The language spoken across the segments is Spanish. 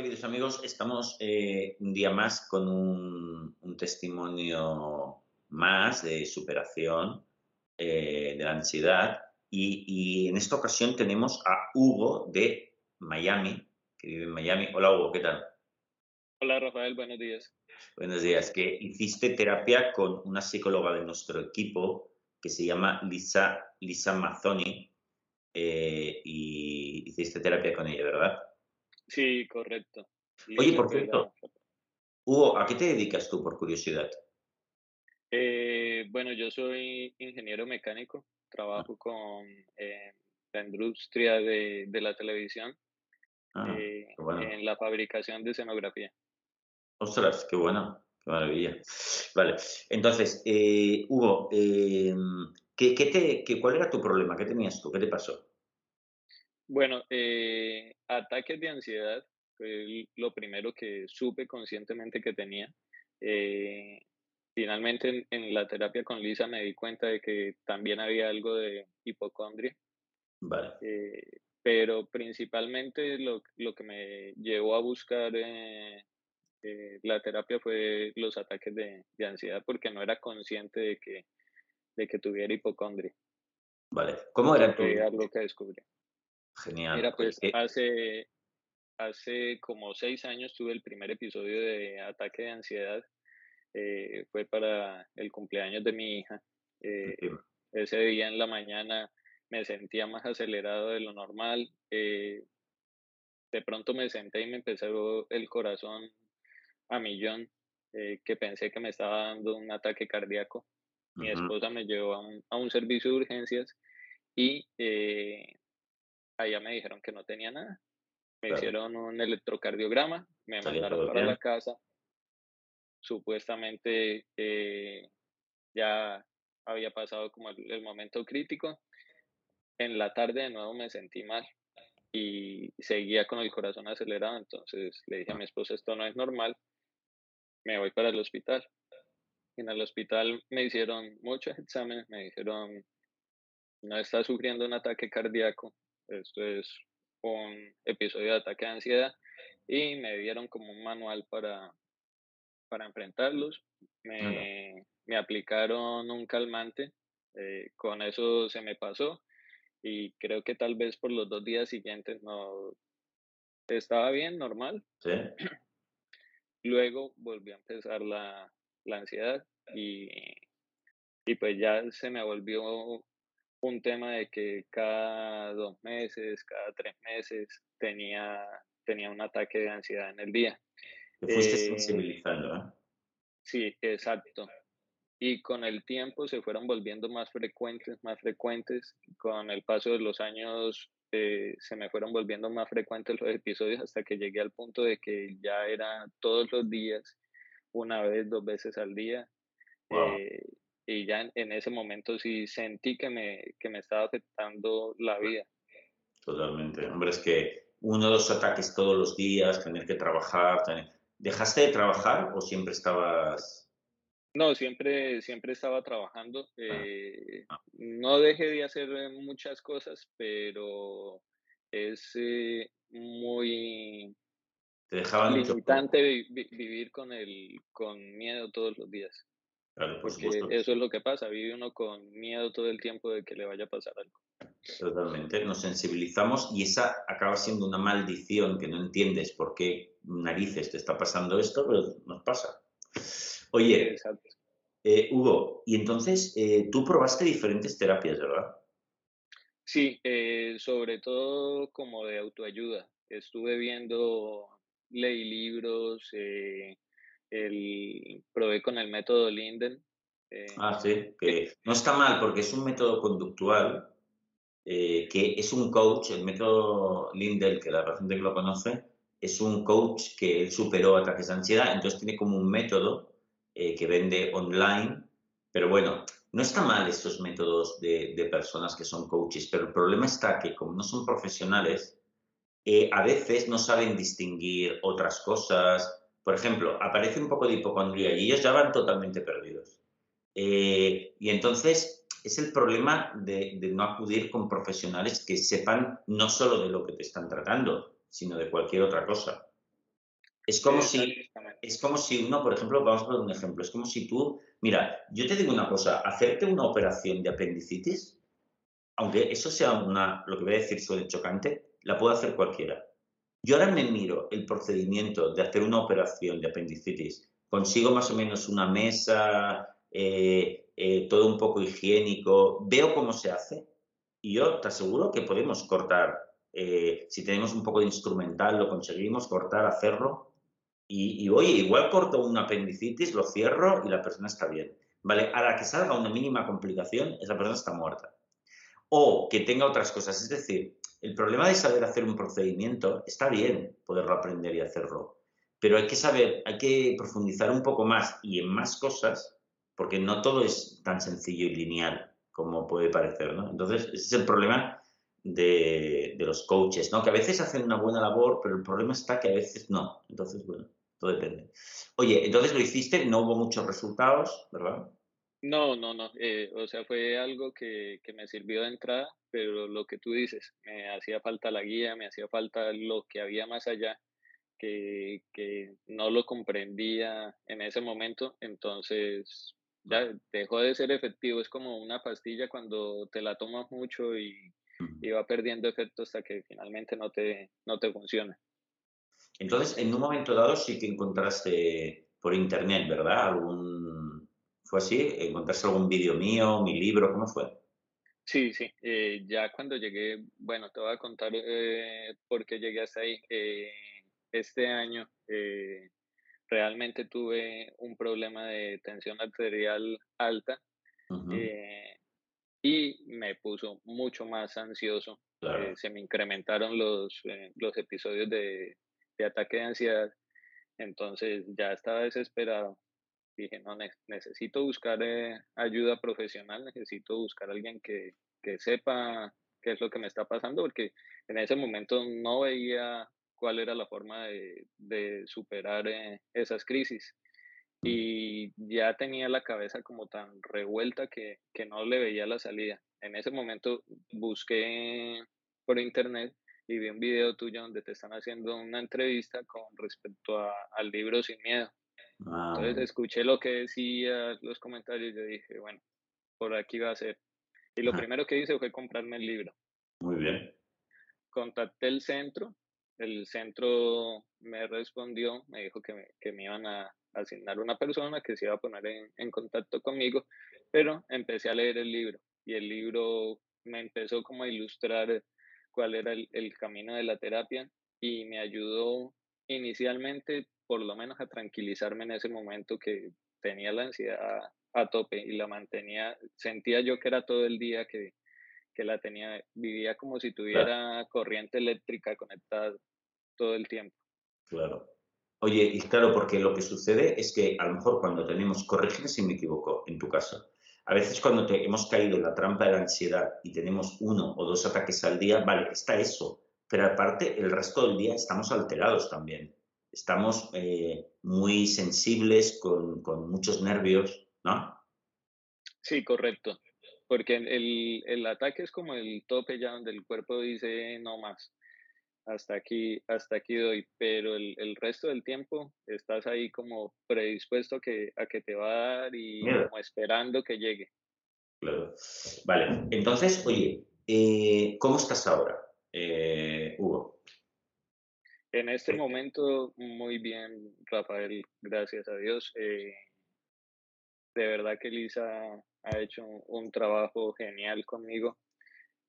Queridos amigos, estamos eh, un día más con un, testimonio más de superación eh, de la ansiedad y, en esta ocasión tenemos a Hugo de Miami, que vive en Miami. Hola Hugo, ¿qué tal? Hola Rafael, buenos días. Buenos días, que hiciste terapia con una psicóloga de nuestro equipo que se llama Lisa, Lisa Mazzoni eh, y hiciste terapia con ella, ¿verdad? Sí, correcto. Oye, por cierto, Hugo, ¿a qué te dedicas tú por curiosidad? Eh, bueno, yo soy ingeniero mecánico, trabajo con eh, la industria de, la televisión ah, eh, en la fabricación de escenografía. Ostras, qué bueno, qué maravilla. Vale, entonces, Hugo, ¿qué, te, qué, ¿cuál era tu problema? ¿Qué tenías tú? ¿Qué te pasó? Bueno, eh, ataques de ansiedad fue lo primero que supe conscientemente que tenía. Eh, finalmente en, la terapia con Lisa me di cuenta de que también había algo de hipocondria. Vale. Eh, pero principalmente lo, que me llevó a buscar la terapia fue los ataques de, ansiedad porque no era consciente de que, de que tuviera hipocondria. Vale. ¿Cómo era algo que descubrí. Genial. Mira, pues hace, hace como seis años tuve el primer episodio de ataque de ansiedad. Eh, fue para el cumpleaños de mi hija. Eh, ese día en la mañana me sentía más acelerado de lo normal. Eh, de pronto me senté y me empezó el corazón a millón, que pensé que me estaba dando un ataque cardíaco. Mi esposa me llevó a un, a un, servicio de urgencias y allá me dijeron que no tenía nada. Me hicieron un electrocardiograma, me mandaron para la casa. Supuestamente eh, ya había pasado como el, momento crítico. En la tarde de nuevo me sentí mal y seguía con el corazón acelerado. Entonces le dije a mi esposa, esto no es normal, me voy para el hospital. En el hospital me hicieron muchos exámenes, me dijeron, no está sufriendo un ataque cardíaco, esto es un episodio de ataque de ansiedad y me dieron como un manual para, para enfrentarlos. Me, me aplicaron un calmante, eh, con eso se me pasó y creo que tal vez por los dos días siguientes no estaba bien, normal. ¿Sí? Luego volvió a empezar la, la ansiedad y, y pues ya se me volvió un tema de que cada dos meses, cada tres meses tenía, tenía un ataque de ansiedad en el día. Te fuiste eh, sensibilizando, ¿eh? Sí, exacto. Y con el tiempo se fueron volviendo más frecuentes, más frecuentes. Con el paso de los años eh, se me fueron volviendo más frecuentes los episodios hasta que llegué al punto de que ya era todos los días, una vez, dos veces al día. Eh, y ya en, ese momento sí sentí que me, que me estaba afectando la vida. Totalmente. Hombre, es que uno de los ataques todos los días, tener que trabajar, ¿dejaste de trabajar o siempre estabas...? No, siempre, siempre estaba trabajando. Ah, eh, ah. No dejé de hacer muchas cosas, pero es eh, muy te dejaba limitante vivir con el con miedo todos los días. Porque eso es lo que pasa, vive uno con miedo todo el tiempo de que le vaya a pasar algo. Totalmente, nos sensibilizamos y esa acaba siendo una maldición que no entiendes por qué narices te está pasando esto, pero nos pasa. Oye, eh, Hugo, y entonces eh, tú probaste diferentes terapias, ¿verdad? Sí, eh, sobre todo como de autoayuda. Estuve viendo, leí libros, el, probé con el método Linden. Eh, ah, sí, que no está mal porque es un método conductual eh, que es un coach, el método Linden, que la gente que lo conoce, es un coach que él superó ataques de ansiedad, entonces tiene como un método eh, que vende online, pero bueno, no está mal estos métodos de, de, personas que son coaches, pero el problema está que como no son profesionales, eh, a veces no saben distinguir otras cosas. Por ejemplo, aparece un poco de hipocondría y ellos ya van totalmente perdidos. Eh, y entonces es el problema de, de, no acudir con profesionales que sepan no solo de lo que te están tratando, sino de cualquier otra cosa. Es como, si, es como si uno, por ejemplo, vamos a poner un ejemplo, es como si tú, mira, yo te digo una cosa, hacerte una operación de apendicitis, aunque eso sea una, lo que voy a decir suele chocante, la puede hacer cualquiera. Yo ahora me miro el procedimiento de hacer una operación de apendicitis, consigo más o menos una mesa, eh, eh, todo un poco higiénico, veo cómo se hace y yo te aseguro que podemos cortar, eh, si tenemos un poco de instrumental, lo conseguimos cortar, hacerlo y, oye, igual corto un apendicitis, lo cierro y la persona está bien. ¿Vale? A la que salga una mínima complicación, esa persona está muerta. O que tenga otras cosas. Es decir, el problema de saber hacer un procedimiento está bien poderlo aprender y hacerlo. Pero hay que saber, hay que profundizar un poco más y en más cosas, porque no todo es tan sencillo y lineal como puede parecer, ¿no? Entonces, ese es el problema de, los coaches, ¿no? Que a veces hacen una buena labor, pero el problema está que a veces no. Entonces, bueno. Todo depende. Oye, entonces lo hiciste, no hubo muchos resultados, ¿verdad? No, no, no. Eh, o sea, fue algo que, que, me sirvió de entrada, pero lo que tú dices, me hacía falta la guía, me hacía falta lo que había más allá, que, que no lo comprendía en ese momento, entonces ya dejó de ser efectivo. Es como una pastilla cuando te la tomas mucho y, y va perdiendo efecto hasta que finalmente no te, no te funciona. Entonces, en un momento dado sí que encontraste por internet, ¿verdad? ¿Algún... ¿Fue así? ¿Encontraste algún vídeo mío, mi libro? ¿Cómo fue? Sí, sí. Eh, ya cuando llegué, bueno, te voy a contar eh, por qué llegué hasta ahí. Eh, este año eh, realmente tuve un problema de tensión arterial alta y me puso mucho más ansioso. se me incrementaron los, los episodios de, de ataque de ansiedad. Entonces ya estaba desesperado. Dije, no, necesito buscar eh, ayuda profesional, necesito buscar a alguien que, que sepa qué es lo que me está pasando, porque en ese momento no veía cuál era la forma de, de superar eh, esas crisis. Y ya tenía la cabeza como tan revuelta que, que no le veía la salida. En ese momento busqué por internet y vi un video tuyo donde te están haciendo una entrevista con respecto a, al libro Sin Miedo. Entonces escuché lo que decía, los comentarios y yo dije, bueno, por aquí va a ser. Y lo primero que hice fue comprarme el libro. Muy bien. Contacté el centro, el centro me respondió, me dijo que me, que me iban a asignar una persona que se iba a poner en, en contacto conmigo, pero empecé a leer el libro y el libro me empezó como a ilustrar cuál era el, el camino de la terapia y me ayudó inicialmente por lo menos a tranquilizarme en ese momento que tenía la ansiedad a tope y la mantenía, sentía yo que era todo el día que, que la tenía, vivía como si tuviera corriente eléctrica conectada todo el tiempo. Claro. Oye, y claro, porque lo que sucede es que a lo mejor cuando tenemos, corrígeme si me equivoco, en tu caso, a veces cuando te, hemos caído en la trampa de la ansiedad y tenemos uno o dos ataques al día, vale, está eso, pero aparte el resto del día estamos alterados también. Estamos eh, muy sensibles, con, con, muchos nervios, ¿no? Sí, correcto. Porque el, el ataque es como el tope ya donde el cuerpo dice no más hasta aquí, hasta aquí doy, pero el, el, resto del tiempo estás ahí como predispuesto a que, a que te va a dar y como esperando que llegue. Claro. Vale, entonces, oye, eh, ¿cómo estás ahora, eh, Hugo? En este momento, muy bien, Rafael, gracias a Dios. Eh, de verdad que Lisa ha hecho un trabajo genial conmigo.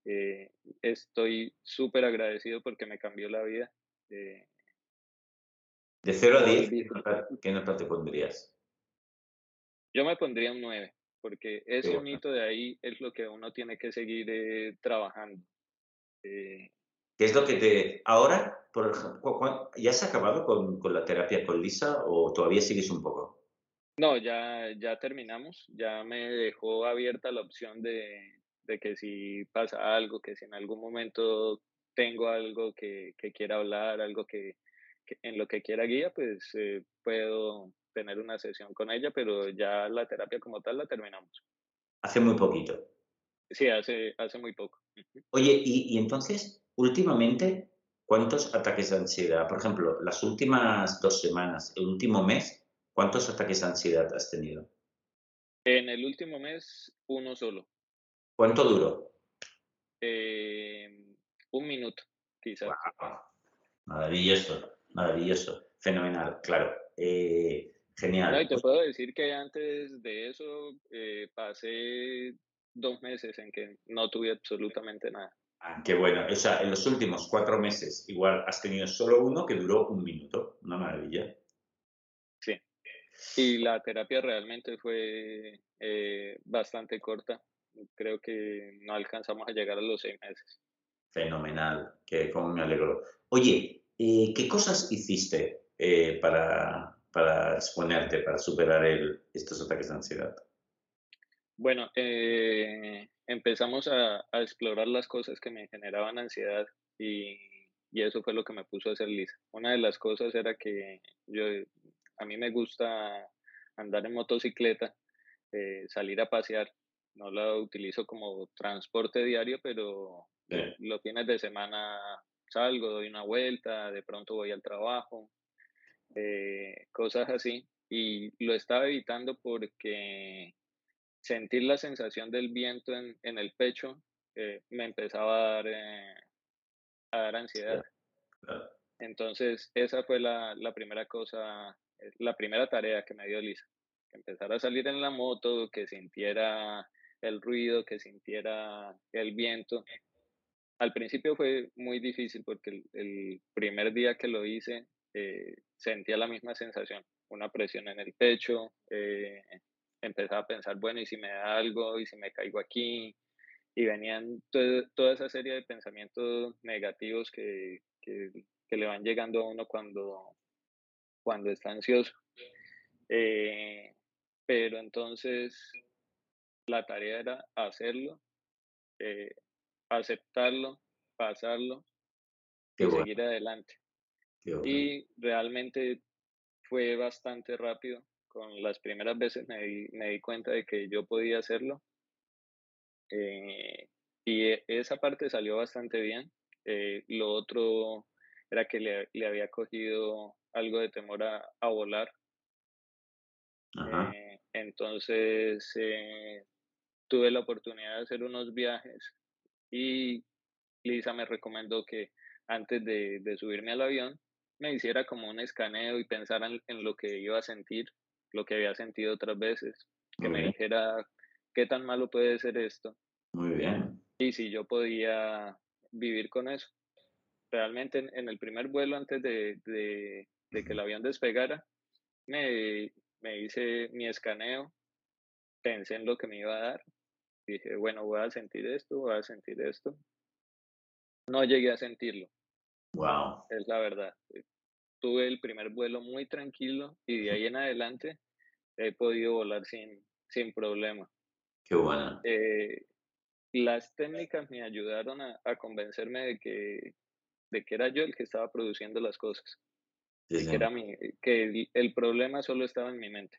Eh, estoy súper agradecido porque me cambió la vida. Eh, de 0 a 10, ¿qué nota te pondrías? Yo me pondría un 9, porque ese bonito de ahí es lo que uno tiene que seguir eh, trabajando. ¿Qué es lo que te... Ahora, por ejemplo, ¿ya has acabado con, con la terapia con Lisa o todavía sigues un poco? No, ya, ya terminamos. Ya me dejó abierta la opción de, de que si pasa algo, que si en algún momento tengo algo que, que quiera hablar, algo que, en lo que quiera guía, pues eh, puedo tener una sesión con ella, pero ya la terapia como tal la terminamos. Hace muy poquito. Sí, hace, hace muy poco. Oye, y, y entonces, últimamente, ¿cuántos ataques de ansiedad? Por ejemplo, las últimas dos semanas, el último mes, ¿cuántos ataques de ansiedad has tenido? En el último mes, uno solo. ¿Cuánto duró? Eh, un minuto, quizás. Maravilloso, maravilloso, fenomenal, claro. Eh, genial. te puedo decir que antes de eso eh, pasé dos meses en que no tuve absolutamente nada. Ah, qué bueno. O sea, en los últimos cuatro meses igual has tenido solo uno que duró un minuto. Una maravilla. Sí. Y la terapia realmente fue eh, bastante corta. Creo que no alcanzamos a llegar a los seis meses. Fenomenal. Que como me alegro. Oye, eh, ¿qué cosas hiciste eh, para, para exponerte, para superar el, estos ataques de ansiedad? Bueno, eh, empezamos a, a, explorar las cosas que me generaban ansiedad y, y, eso fue lo que me puso a hacer Lisa. Una de las cosas era que yo, a mí me gusta andar en motocicleta, eh, salir a pasear. No la utilizo como transporte diario, pero sí. los fines de semana salgo, doy una vuelta, de pronto voy al trabajo, eh, cosas así. Y lo estaba evitando porque sentir la sensación del viento en, en el pecho eh, me empezaba a dar, eh, a dar ansiedad. Entonces, esa fue la, la, primera cosa, eh, la primera tarea que me dio Lisa. Que empezara a salir en la moto, que sintiera el ruido, que sintiera el viento. Al principio fue muy difícil porque el, el primer día que lo hice eh, sentía la misma sensación, una presión en el pecho, eh, empezaba a pensar, bueno, ¿y si me da algo? ¿Y si me caigo aquí? Y venían to toda esa serie de pensamientos negativos que, que, que, le van llegando a uno cuando, cuando está ansioso. Eh, pero entonces la tarea era hacerlo, eh, aceptarlo, pasarlo Qué y bueno. seguir adelante. Qué bueno. Y realmente fue bastante rápido con las primeras veces me di, me di cuenta de que yo podía hacerlo. Eh, y esa parte salió bastante bien. Eh, lo otro era que le, le, había cogido algo de temor a, a volar. Eh, entonces eh, tuve la oportunidad de hacer unos viajes y Lisa me recomendó que antes de, de subirme al avión me hiciera como un escaneo y pensara en, en lo que iba a sentir lo que había sentido otras veces, que Muy me bien. dijera qué tan malo puede ser esto Muy bien. y si yo podía vivir con eso. Realmente en, en el primer vuelo antes de, de, de, que el avión despegara, me, me hice mi escaneo, pensé en lo que me iba a dar, dije, bueno, voy a sentir esto, voy a sentir esto. No llegué a sentirlo. Wow. Es la verdad tuve el primer vuelo muy tranquilo y de ahí en adelante he podido volar sin, sin problema. Qué bueno. Eh, las técnicas me ayudaron a, a, convencerme de que, de que era yo el que estaba produciendo las cosas. Sí, sí. Que, era mi, que el, el, problema solo estaba en mi mente.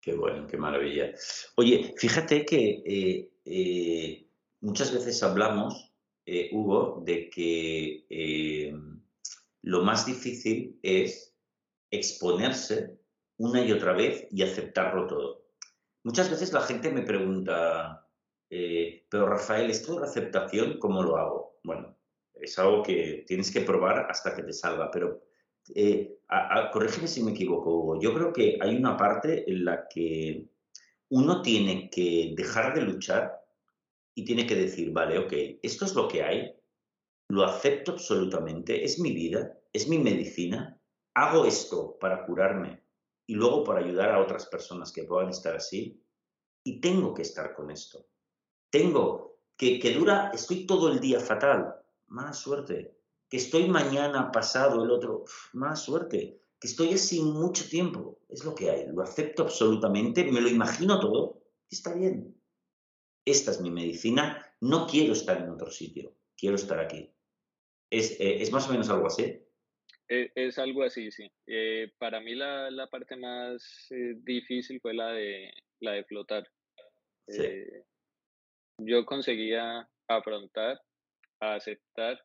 Qué bueno, qué maravilla. Oye, fíjate que eh, eh, muchas veces hablamos, eh, Hugo, de que lo más difícil es exponerse una y otra vez y aceptarlo todo. Muchas veces la gente me pregunta, eh, pero Rafael, ¿esto de aceptación cómo lo hago? Bueno, es algo que tienes que probar hasta que te salga, pero eh, corrígeme si me equivoco, Hugo. Yo creo que hay una parte en la que uno tiene que dejar de luchar y tiene que decir, vale, ok, esto es lo que hay, lo acepto absolutamente, es mi vida, es mi medicina, hago esto para curarme y luego para ayudar a otras personas que puedan estar así y tengo que estar con esto. Tengo que, que dura, estoy todo el día fatal, mala suerte, que estoy mañana, pasado, el otro, más suerte, que estoy así mucho tiempo, es lo que hay, lo acepto absolutamente, me lo imagino todo, está bien. Esta es mi medicina, no quiero estar en otro sitio, quiero estar aquí. ¿Es, eh, más o menos algo así? E, es, algo así, sí. Eh, para mí la, la parte más eh, difícil fue la de, la de flotar. yo conseguía afrontar, aceptar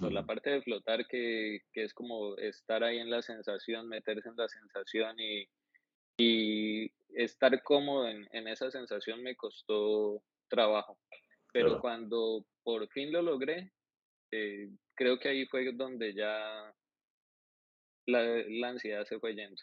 pues, la parte de flotar que, que, es como estar ahí en la sensación, meterse en la sensación y, y estar cómodo en, en, esa sensación me costó trabajo. Pero cuando por fin lo logré, eh, creo que ahí fue donde ya la, la, ansiedad se fue yendo.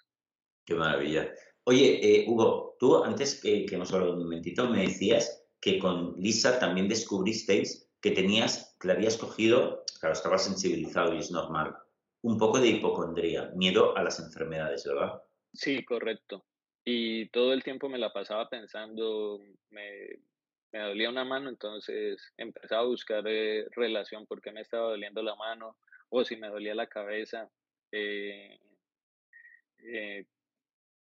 Qué maravilla. Oye, eh, Hugo, tú antes que, que hemos hablado un momentito me decías que con Lisa también descubristeis que tenías, que le habías cogido, claro, estaba sensibilizado y es normal, un poco de hipocondría, miedo a las enfermedades, ¿verdad? Sí, correcto. Y todo el tiempo me la pasaba pensando, me, me dolía una mano, entonces empezaba a buscar eh, relación, por qué me estaba doliendo la mano, o si me dolía la cabeza. Eh, eh,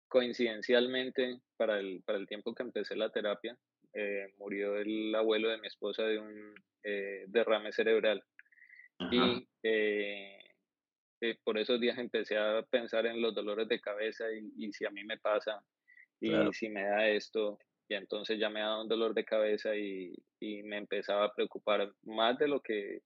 coincidencialmente, para el, para el tiempo que empecé la terapia, murió el abuelo de mi esposa de un derrame cerebral. Y eh, eh, por esos días empecé a pensar en los dolores de cabeza y, si a mí me pasa y si me da esto. Y entonces ya me dado un dolor de cabeza y, y, me empezaba a preocupar más de lo que,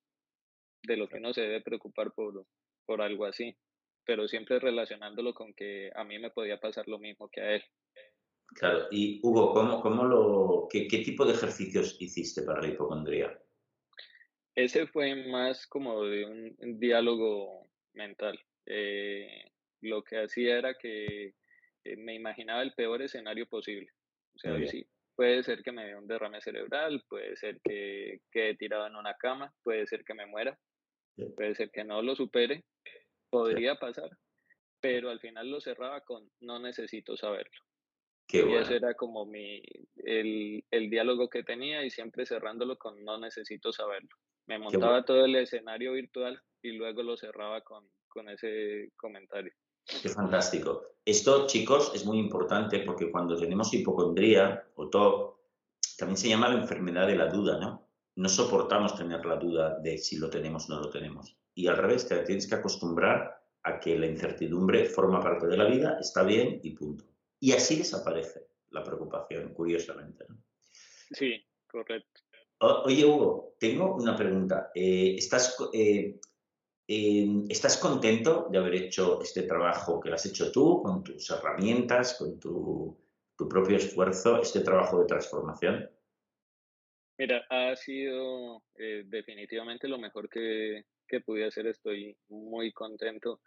de lo que uno se debe preocupar por, por algo así. Pero siempre relacionándolo con que a mí me podía pasar lo mismo que a él. Claro, y Hugo, ¿cómo, cómo lo, qué, qué tipo de ejercicios hiciste para la hipocondría? Ese fue más como de un, diálogo mental. Eh, lo que hacía era que eh, me imaginaba el peor escenario posible. O sea, sí, puede ser que me dé un derrame cerebral, puede ser que quede tirado en una cama, puede ser que me muera, puede ser que no lo supere, podría pasar, pero al final lo cerraba con no necesito saberlo. y ese era como mi, el, el diálogo que tenía y siempre cerrándolo con no necesito saberlo. Me montaba todo el escenario virtual y luego lo cerraba con, con ese comentario. Qué fantástico. Esto, chicos, es muy importante porque cuando tenemos hipocondría o TOC, también se llama la enfermedad de la duda, ¿no? No soportamos tener la duda de si lo tenemos o no lo tenemos. Y al revés, te tienes que acostumbrar a que la incertidumbre forma parte de la vida, está bien y punto. Y así desaparece la preocupación, curiosamente. ¿no? Sí, correcto. Oye, Hugo, tengo una pregunta. Eh, ¿estás, eh, ¿Estás contento de haber hecho este trabajo que lo has hecho tú, con tus herramientas, con tu, propio esfuerzo, este trabajo de transformación? Mira, ha sido eh, definitivamente lo mejor que, que, pude hacer. Estoy muy contento.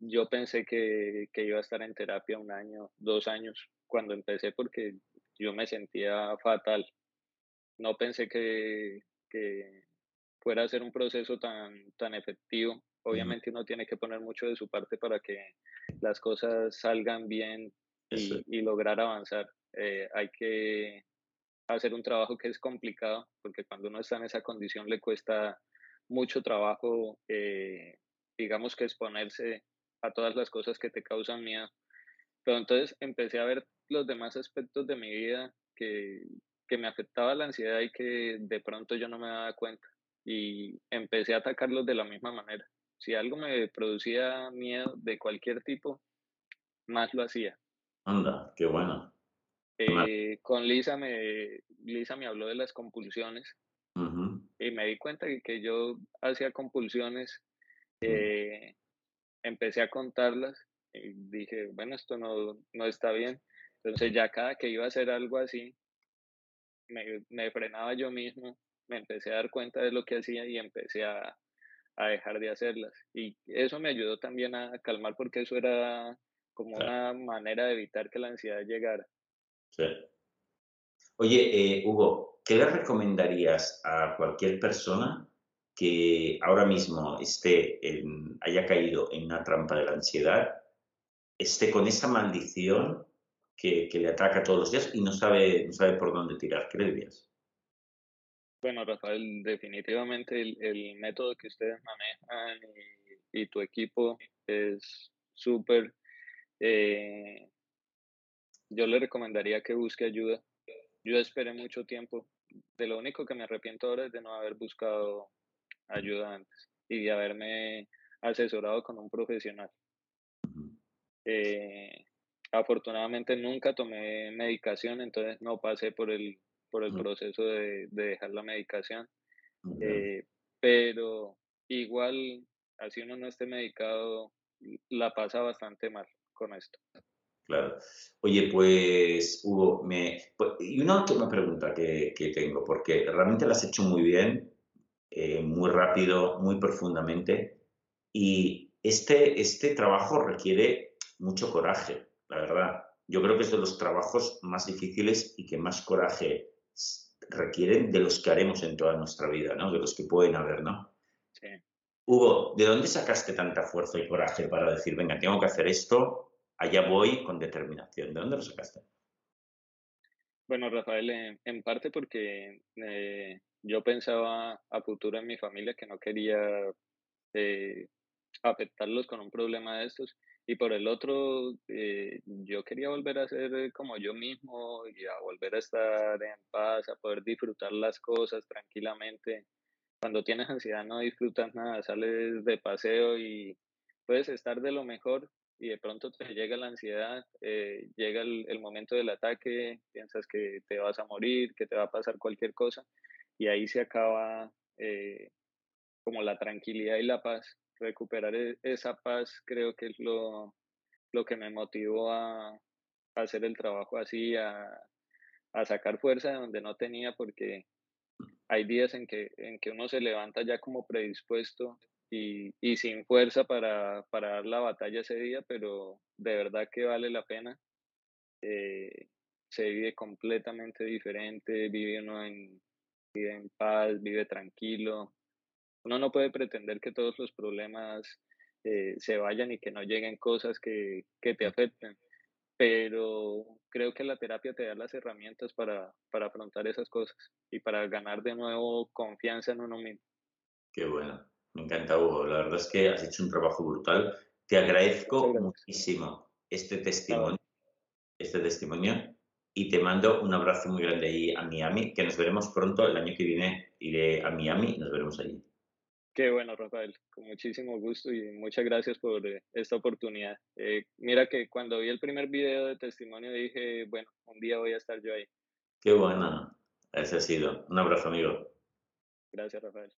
yo pensé que, que iba a estar en terapia un año, dos años, cuando empecé, porque yo me sentía fatal no pensé que, fuera a ser un proceso tan, tan efectivo. Obviamente uno tiene que poner mucho de su parte para que las cosas salgan bien y, lograr avanzar. Eh, hay que hacer un trabajo que es complicado, porque cuando uno está en esa condición le cuesta mucho trabajo, eh, digamos que exponerse a todas las cosas que te causan miedo. Pero entonces empecé a ver los demás aspectos de mi vida que, que me afectaba la ansiedad y que de pronto yo no me daba cuenta. Y empecé a atacarlos de la misma manera. Si algo me producía miedo de cualquier tipo, más lo hacía. Anda, qué bueno. Eh, con Lisa me, Lisa me habló de las compulsiones y me di cuenta que, que yo hacía compulsiones, eh, empecé a contarlas y dije, bueno, esto no, no está bien. Entonces ya cada que iba a hacer algo así, me, frenaba yo mismo, me empecé a dar cuenta de lo que hacía y empecé a, dejar de hacerlas. Y eso me ayudó también a calmar porque eso era como una manera de evitar que la ansiedad llegara. Sí. Oye, eh, Hugo, ¿qué le recomendarías a cualquier persona que ahora mismo esté haya caído en una trampa de la ansiedad, esté con esa maldición que, le ataca todos los días y no sabe, no sabe por dónde tirar. ¿Qué le dirías? Bueno, Rafael, definitivamente el, método que ustedes manejan y, tu equipo es súper. Eh, yo le recomendaría que busque ayuda. Yo esperé mucho tiempo. De lo único que me arrepiento ahora es de no haber buscado ayuda antes y de haberme asesorado con un profesional. Eh, afortunadamente nunca tomé medicación, entonces no pasé por el, por el proceso de, dejar la medicación. Eh, pero igual, así uno no esté medicado, la pasa bastante mal con esto. Claro. Oye, pues Hugo, me, pues, y una última pregunta que, que, tengo, porque realmente la has hecho muy bien, eh, muy rápido, muy profundamente, y este, este trabajo requiere mucho coraje, la verdad. Yo creo que es de los trabajos más difíciles y que más coraje requieren de los que haremos en toda nuestra vida, ¿no? De los que pueden haber, ¿no? Sí. Hugo, ¿de dónde sacaste tanta fuerza y coraje para decir, venga, tengo que hacer esto, allá voy con determinación? ¿De dónde lo sacaste? Bueno, Rafael, en, parte porque eh, yo pensaba a futuro en mi familia que no quería eh, afectarlos con un problema de estos y por el otro, eh, yo quería volver a ser como yo mismo y a volver a estar en paz, a poder disfrutar las cosas tranquilamente. Cuando tienes ansiedad no disfrutas nada, sales de paseo y puedes estar de lo mejor y de pronto te llega la ansiedad, eh, llega el, momento del ataque, piensas que te vas a morir, que te va a pasar cualquier cosa y ahí se acaba eh, como la tranquilidad y la paz recuperar e-, esa paz creo que es lo, lo que me motivó a, hacer el trabajo así, a, a, sacar fuerza de donde no tenía, porque hay días en que, en que uno se levanta ya como predispuesto y, y sin fuerza para, para, dar la batalla ese día, pero de verdad que vale la pena. Eh, se vive completamente diferente, vive uno en, vive en paz, vive tranquilo, uno no puede pretender que todos los problemas eh, se vayan y que no lleguen cosas que, te afecten, pero creo que la terapia te da las herramientas para, para afrontar esas cosas y para ganar de nuevo confianza en uno mismo. Qué bueno, me encanta Hugo, la verdad es que has hecho un trabajo brutal. Te agradezco muchísimo este testimonio, este testimonio y te mando un abrazo muy grande ahí a Miami, que nos veremos pronto, el año que viene iré a Miami y nos veremos allí. Qué bueno, Rafael, con muchísimo gusto y muchas gracias por eh, esta oportunidad. Eh, mira que cuando vi el primer video de testimonio dije, bueno, un día voy a estar yo ahí. Qué bueno, ese ha sido. Un abrazo, amigo. Gracias, Rafael.